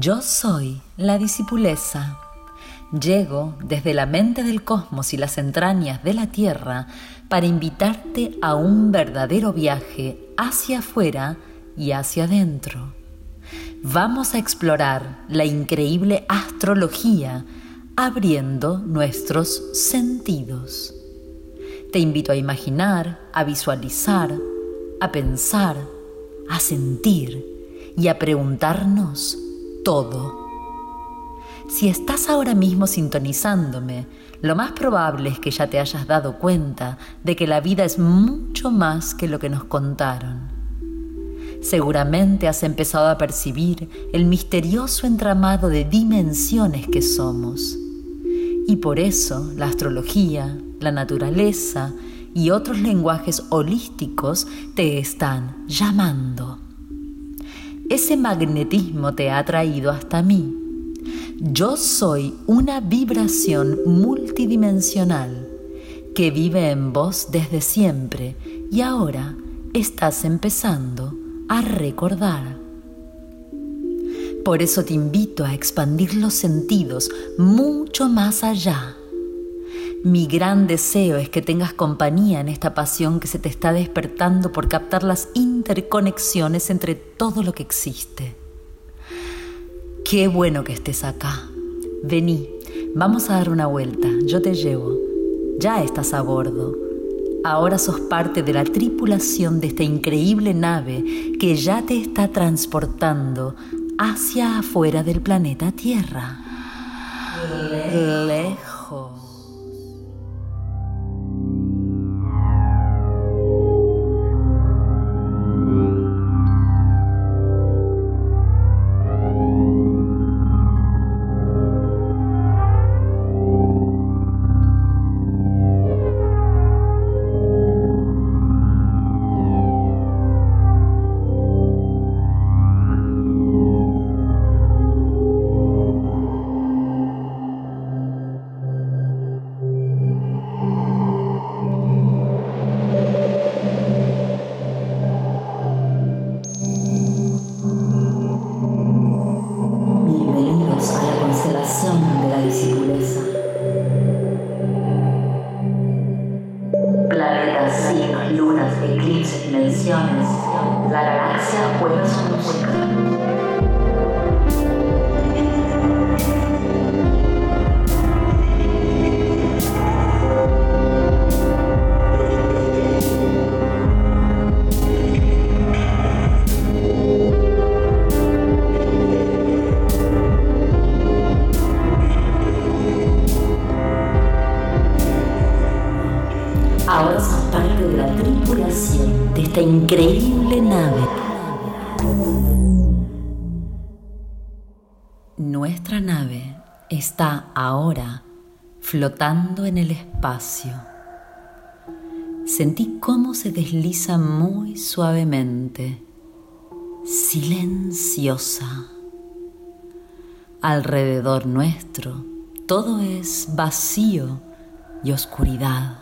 Yo soy la discipuleza. Llego desde la mente del cosmos y las entrañas de la Tierra para invitarte a un verdadero viaje hacia afuera y hacia adentro. Vamos a explorar la increíble astrología abriendo nuestros sentidos. Te invito a imaginar, a visualizar, a pensar, a sentir y a preguntarnos todo. Si estás ahora mismo sintonizándome, lo más probable es que ya te hayas dado cuenta de que la vida es mucho más que lo que nos contaron. Seguramente has empezado a percibir el misterioso entramado de dimensiones que somos. Y por eso la astrología, la naturaleza y otros lenguajes holísticos te están llamando. Ese magnetismo te ha traído hasta mí. Yo soy una vibración multidimensional que vive en vos desde siempre y ahora estás empezando a recordar. Por eso te invito a expandir los sentidos mucho más allá mi gran deseo es que tengas compañía en esta pasión que se te está despertando por captar las interconexiones entre todo lo que existe. Qué bueno que estés acá. Vení, vamos a dar una vuelta, yo te llevo. Ya estás a bordo. Ahora sos parte de la tripulación de esta increíble nave que ya te está transportando hacia afuera del planeta Tierra. Lejos. Increíble nave. Nuestra nave está ahora flotando en el espacio. Sentí cómo se desliza muy suavemente, silenciosa. Alrededor nuestro todo es vacío y oscuridad.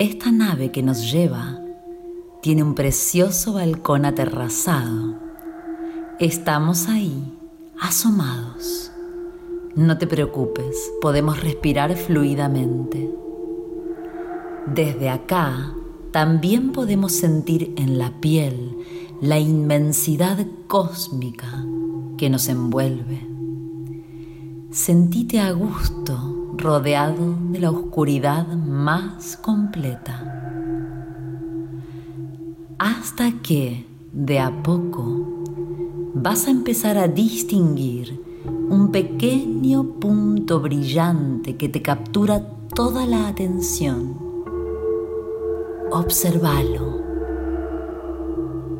Esta nave que nos lleva tiene un precioso balcón aterrazado. Estamos ahí, asomados. No te preocupes, podemos respirar fluidamente. Desde acá también podemos sentir en la piel la inmensidad cósmica que nos envuelve. Sentite a gusto rodeado de la oscuridad más completa. Hasta que, de a poco, vas a empezar a distinguir un pequeño punto brillante que te captura toda la atención. Observalo.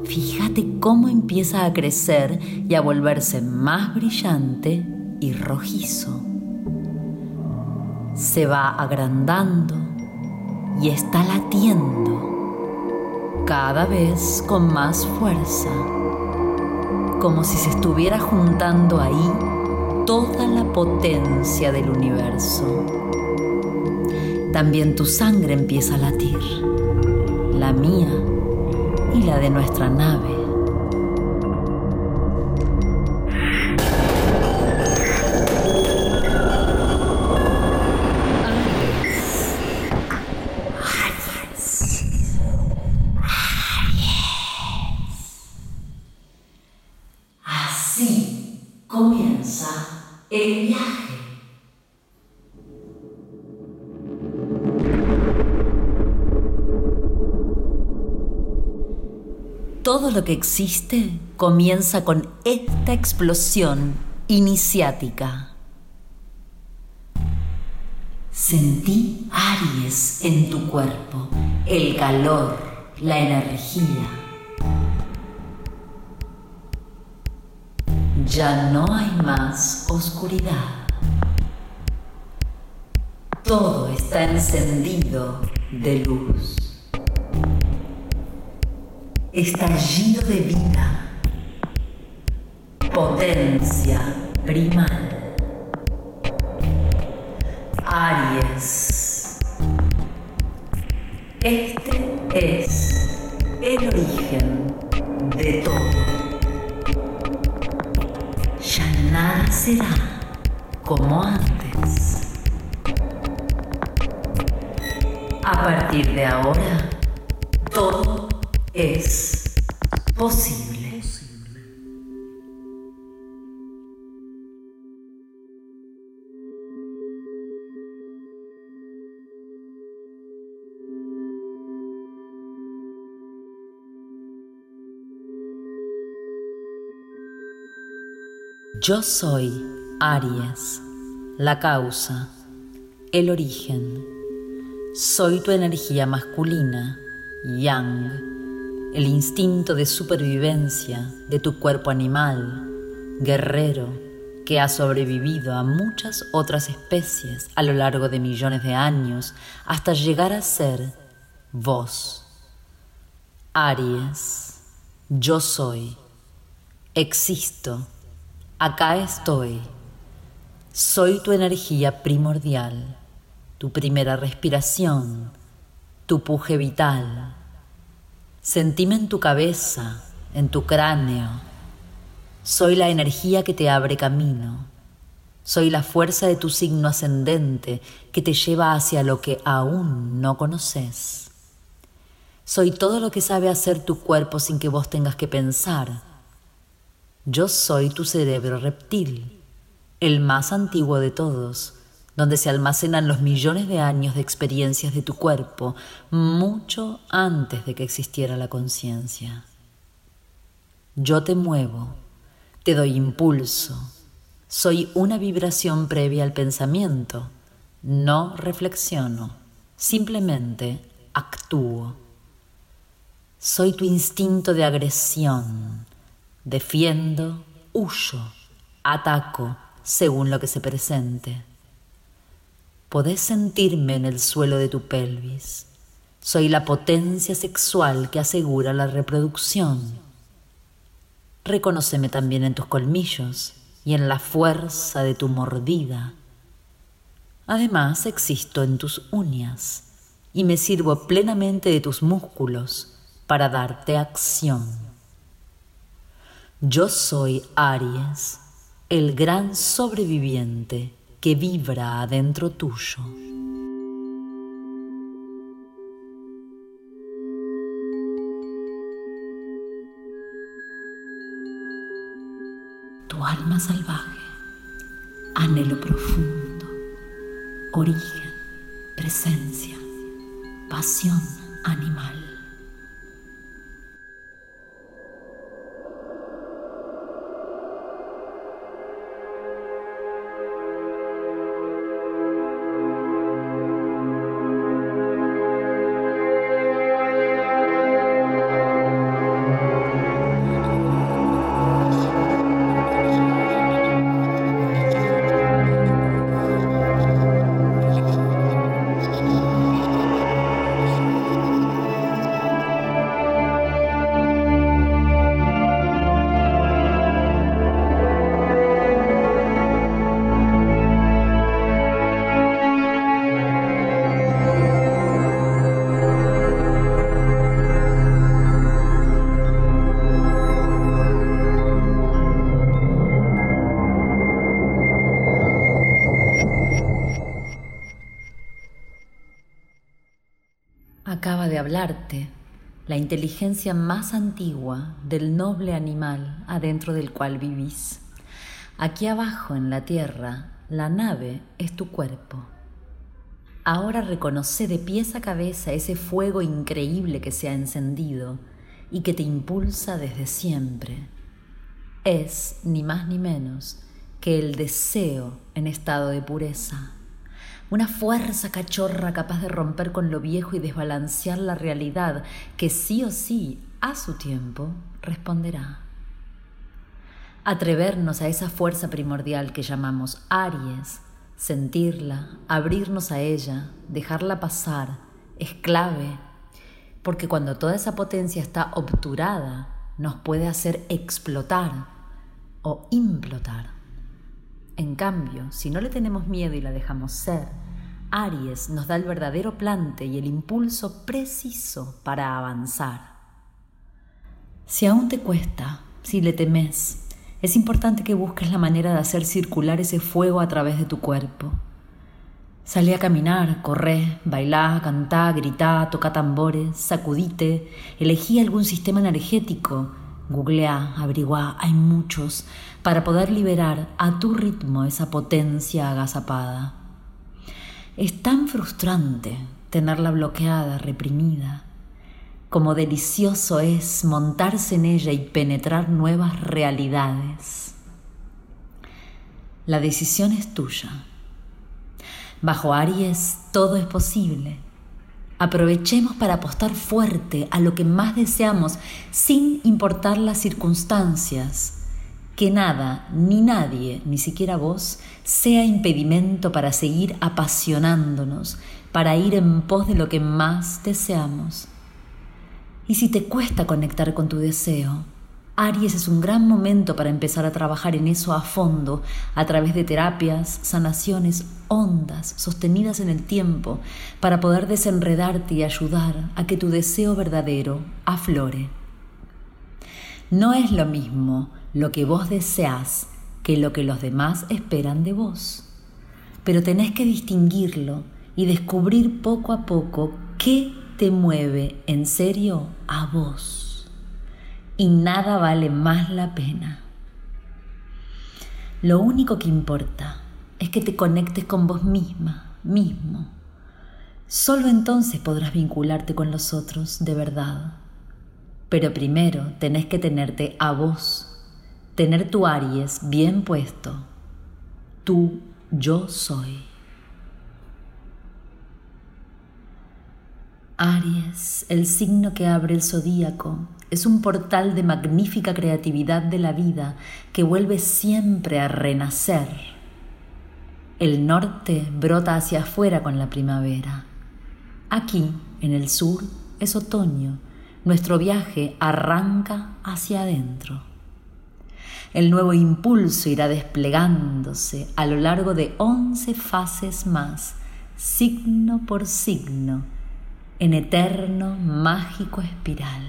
Fíjate cómo empieza a crecer y a volverse más brillante y rojizo se va agrandando y está latiendo cada vez con más fuerza, como si se estuviera juntando ahí toda la potencia del universo. También tu sangre empieza a latir, la mía y la de nuestra nave. Lo que existe comienza con esta explosión iniciática. Sentí Aries en tu cuerpo, el calor, la energía. Ya no hay más oscuridad. Todo está encendido de luz. Estallido de vida. Potencia primal. Aries. Este es el origen de todo. Ya nada será como antes. A partir de ahora, todo es posible. Yo soy Aries, la causa, el origen. Soy tu energía masculina, Yang, el instinto de supervivencia de tu cuerpo animal, guerrero, que ha sobrevivido a muchas otras especies a lo largo de millones de años hasta llegar a ser vos. Aries, yo soy, existo Acá estoy. Soy tu energía primordial, tu primera respiración, tu puje vital. Sentime en tu cabeza, en tu cráneo. Soy la energía que te abre camino. Soy la fuerza de tu signo ascendente que te lleva hacia lo que aún no conoces. Soy todo lo que sabe hacer tu cuerpo sin que vos tengas que pensar yo soy tu cerebro reptil, el más antiguo de todos, donde se almacenan los millones de años de experiencias de tu cuerpo, mucho antes de que existiera la conciencia. Yo te muevo, te doy impulso, soy una vibración previa al pensamiento, no reflexiono, simplemente actúo. Soy tu instinto de agresión, Defiendo, huyo, ataco, según lo que se presente. Podés sentirme en el suelo de tu pelvis. Soy la potencia sexual que asegura la reproducción. Reconóceme también en tus colmillos y en la fuerza de tu mordida. Además existo en tus uñas y me sirvo plenamente de tus músculos para darte acción. Yo soy Aries, el gran sobreviviente que vibra adentro tuyo. Tu alma salvaje, anhelo profundo, origen, presencia, pasión animal. hablarte, la inteligencia más antigua del noble animal adentro del cual vivís. Aquí abajo en la tierra, la nave es tu cuerpo. Ahora reconoce de pies a cabeza ese fuego increíble que se ha encendido y que te impulsa desde siempre. Es, ni más ni menos, que el deseo en estado de pureza. Una fuerza cachorra capaz de romper con lo viejo y desbalancear la realidad que sí o sí, a su tiempo, responderá. Atrevernos a esa fuerza primordial que llamamos Aries, sentirla, abrirnos a ella, dejarla pasar, es clave, porque cuando toda esa potencia está obturada, nos puede hacer explotar o implotar. En cambio, si no le tenemos miedo y la dejamos ser, Aries nos da el verdadero plante y el impulso preciso para avanzar. Si aún te cuesta, si le temes, es importante que busques la manera de hacer circular ese fuego a través de tu cuerpo. Salí a caminar, corré, bailá, cantá, gritá, toca tambores, sacudite, elegí algún sistema energético, Googlea, averigua, hay muchos, para poder liberar a tu ritmo esa potencia agazapada. Es tan frustrante tenerla bloqueada, reprimida, como delicioso es montarse en ella y penetrar nuevas realidades. La decisión es tuya. Bajo Aries todo es posible Aprovechemos para apostar fuerte a lo que más deseamos sin importar las circunstancias. Que nada, ni nadie, ni siquiera vos, sea impedimento para seguir apasionándonos, para ir en pos de lo que más deseamos. Y si te cuesta conectar con tu deseo, Aries es un gran momento para empezar a trabajar en eso a fondo, a través de terapias, sanaciones hondas, sostenidas en el tiempo, para poder desenredarte y ayudar a que tu deseo verdadero aflore. No es lo mismo lo que vos deseas que lo que los demás esperan de vos, pero tenés que distinguirlo y descubrir poco a poco qué te mueve en serio a vos y nada vale más la pena. Lo único que importa es que te conectes con vos misma, mismo. Solo entonces podrás vincularte con los otros de verdad. Pero primero tenés que tenerte a vos, tener tu Aries bien puesto. Tú, yo soy. Aries, el signo que abre el zodíaco, es un portal de magnífica creatividad de la vida que vuelve siempre a renacer. El norte brota hacia afuera con la primavera. Aquí, en el sur, es otoño. Nuestro viaje arranca hacia adentro. El nuevo impulso irá desplegándose a lo largo de once fases más, signo por signo, en eterno mágico espiral.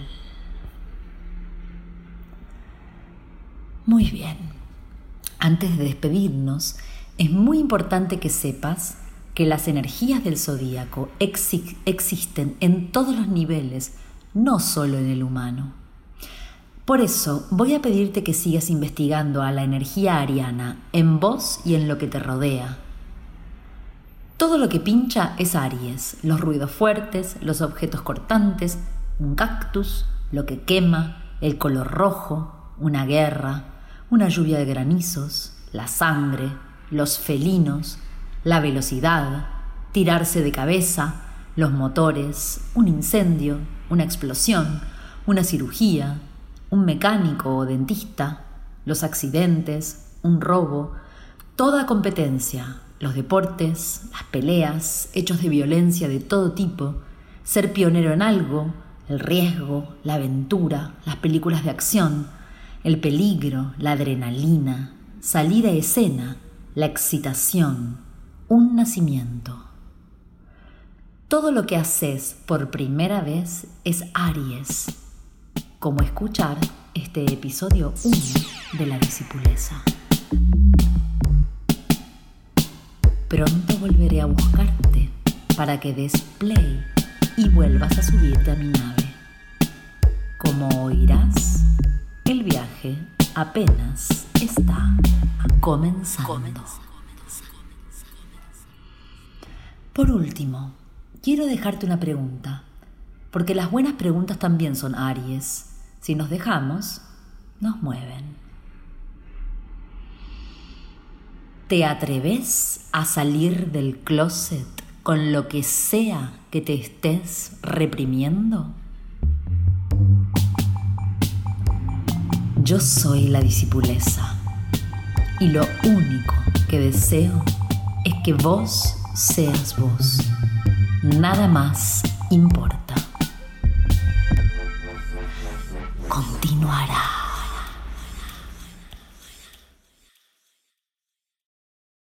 Muy bien. Antes de despedirnos, es muy importante que sepas que las energías del zodíaco existen en todos los niveles, no solo en el humano. Por eso voy a pedirte que sigas investigando a la energía ariana en vos y en lo que te rodea. Todo lo que pincha es Aries, los ruidos fuertes, los objetos cortantes, un cactus, lo que quema, el color rojo, una guerra, una lluvia de granizos, la sangre, los felinos, la velocidad, tirarse de cabeza, los motores, un incendio, una explosión, una cirugía, un mecánico o dentista, los accidentes, un robo, toda competencia, los deportes, las peleas, hechos de violencia de todo tipo, ser pionero en algo, el riesgo, la aventura, las películas de acción, el peligro, la adrenalina, salir a escena, la excitación, un nacimiento. Todo lo que haces por primera vez es Aries, como escuchar este episodio 1 de la discipuleza. Pronto volveré a buscarte para que des play y vuelvas a subirte a mi nave. como oirás, el viaje apenas está comenzando. Por último, quiero dejarte una pregunta, porque las buenas preguntas también son Aries. Si nos dejamos, nos mueven. ¿Te atreves a salir del closet con lo que sea que te estés reprimiendo? Yo soy la discipuleza y lo único que deseo es que vos seas vos. Nada más importa. Continuará.